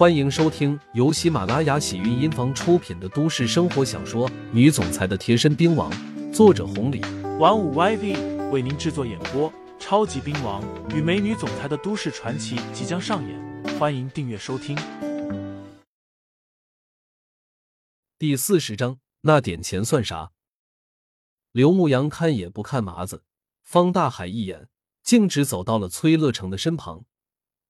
欢迎收听由喜马拉雅喜韵音房出品的都市生活小说《女总裁的贴身兵王》，作者红礼，玩五 YV 为您制作演播。超级兵王与美女总裁的都市传奇即将上演，欢迎订阅收听。第四十章，那点钱算啥？刘牧阳看也不看麻子，方大海一眼，径直走到了崔乐成的身旁，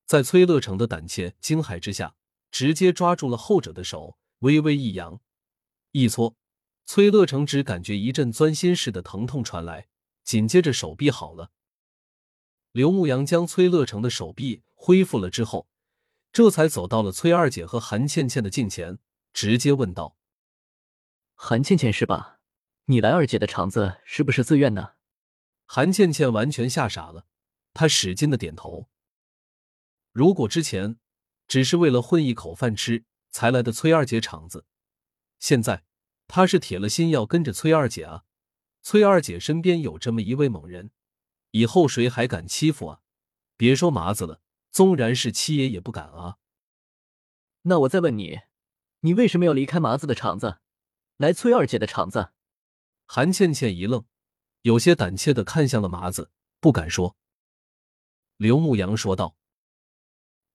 在崔乐成的胆怯惊骇之下，直接抓住了后者的手，微微一扬，一搓，崔乐成只感觉一阵钻心似的疼痛传来，紧接着手臂好了。刘牧阳将崔乐成的手臂恢复了之后，这才走到了崔二姐和韩倩倩的近前，直接问道：“韩倩倩是吧？你来二姐的场子是不是自愿呢？”韩倩倩完全吓傻了，她使劲的点头。如果之前只是为了混一口饭吃才来的崔二姐场子，现在他是铁了心要跟着崔二姐啊！崔二姐身边有这么一位猛人。以后谁还敢欺负啊？别说麻子了，纵然是七爷也不敢啊。那我再问你，你为什么要离开麻子的场子，来崔二姐的场子？韩倩倩一愣，有些胆怯的看向了麻子，不敢说。刘牧阳说道：“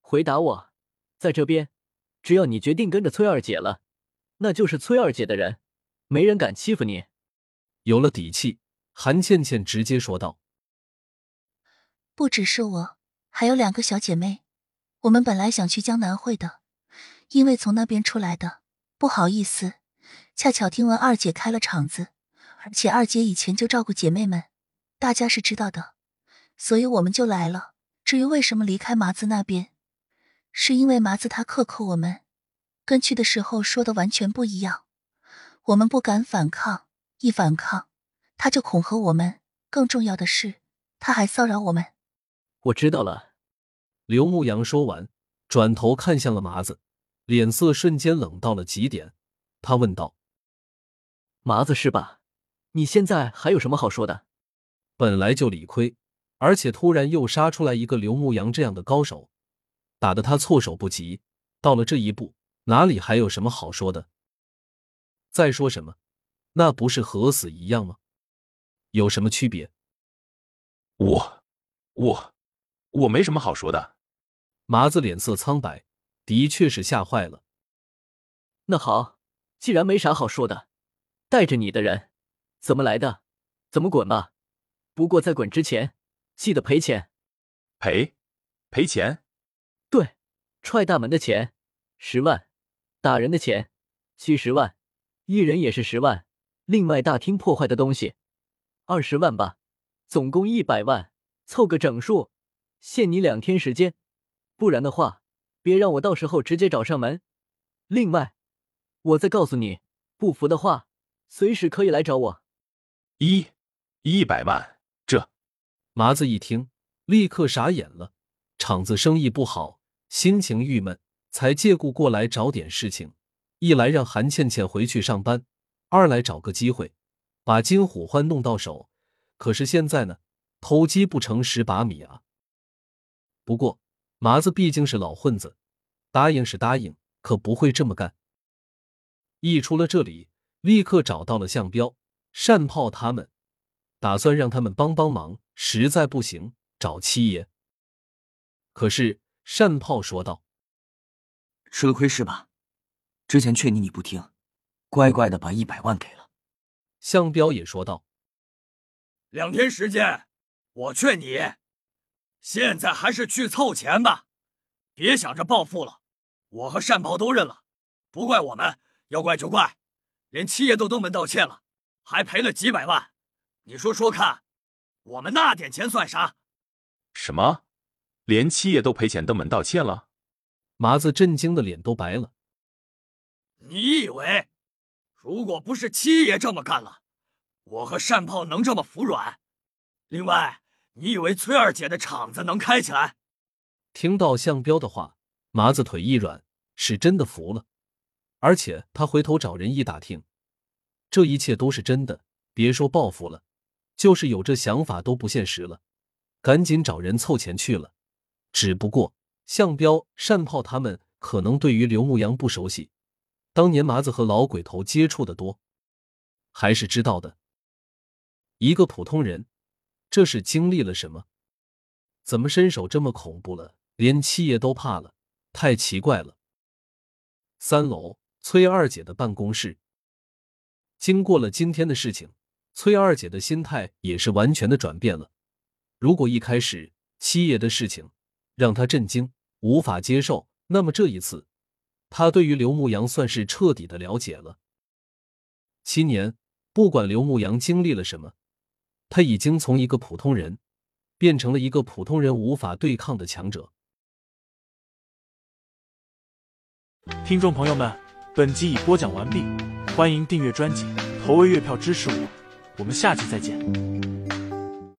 回答我，在这边，只要你决定跟着崔二姐了，那就是崔二姐的人，没人敢欺负你。”有了底气，韩倩倩直接说道。不只是我，还有两个小姐妹。我们本来想去江南会的，因为从那边出来的，不好意思。恰巧听闻二姐开了场子，而且二姐以前就照顾姐妹们，大家是知道的，所以我们就来了。至于为什么离开麻子那边，是因为麻子他克扣我们，跟去的时候说的完全不一样。我们不敢反抗，一反抗他就恐吓我们。更重要的是，他还骚扰我们。我知道了。刘牧阳说完，转头看向了麻子，脸色瞬间冷到了极点。他问道：“麻子是吧？你现在还有什么好说的？本来就理亏，而且突然又杀出来一个刘牧阳这样的高手，打得他措手不及。到了这一步，哪里还有什么好说的？再说什么，那不是和死一样吗？有什么区别？我，我。”我没什么好说的，麻子脸色苍白，的确是吓坏了。那好，既然没啥好说的，带着你的人怎么来的，怎么滚吧。不过在滚之前，记得赔钱。赔？赔钱？对，踹大门的钱十万，打人的钱七十万，一人也是十万。另外大厅破坏的东西二十万吧，总共一百万，凑个整数。限你两天时间，不然的话，别让我到时候直接找上门。另外，我再告诉你，不服的话，随时可以来找我。一一百万，这麻子一听，立刻傻眼了。厂子生意不好，心情郁闷，才借故过来找点事情。一来让韩倩倩回去上班，二来找个机会把金虎欢弄到手。可是现在呢，偷鸡不成蚀把米啊！不过，麻子毕竟是老混子，答应是答应，可不会这么干。一出了这里，立刻找到了向彪、善炮他们，打算让他们帮帮忙。实在不行，找七爷。可是单炮说道：“吃了亏是吧？之前劝你你不听，乖乖的把一百万给了。”向彪也说道：“两天时间，我劝你。”现在还是去凑钱吧，别想着暴富了。我和单炮都认了，不怪我们，要怪就怪，连七爷都登门道歉了，还赔了几百万。你说说看，我们那点钱算啥？什么？连七爷都赔钱登门道歉了？麻子震惊的脸都白了。你以为，如果不是七爷这么干了，我和善炮能这么服软？另外。你以为崔二姐的厂子能开起来？听到向彪的话，麻子腿一软，是真的服了。而且他回头找人一打听，这一切都是真的。别说报复了，就是有这想法都不现实了。赶紧找人凑钱去了。只不过向彪、单炮他们可能对于刘牧阳不熟悉，当年麻子和老鬼头接触的多，还是知道的。一个普通人，这是经历了什么？怎么身手这么恐怖了，连七爷都怕了？太奇怪了。三楼，崔二姐的办公室。经过了今天的事情，崔二姐的心态也是完全的转变了。如果一开始七爷的事情让他震惊、无法接受，那么这一次，他对于刘牧阳算是彻底的了解了。七年，不管刘牧阳经历了什么，他已经从一个普通人变成了一个普通人无法对抗的强者。听众朋友们，本集已播讲完毕，欢迎订阅专辑，投喂月票支持我，我们下期再见。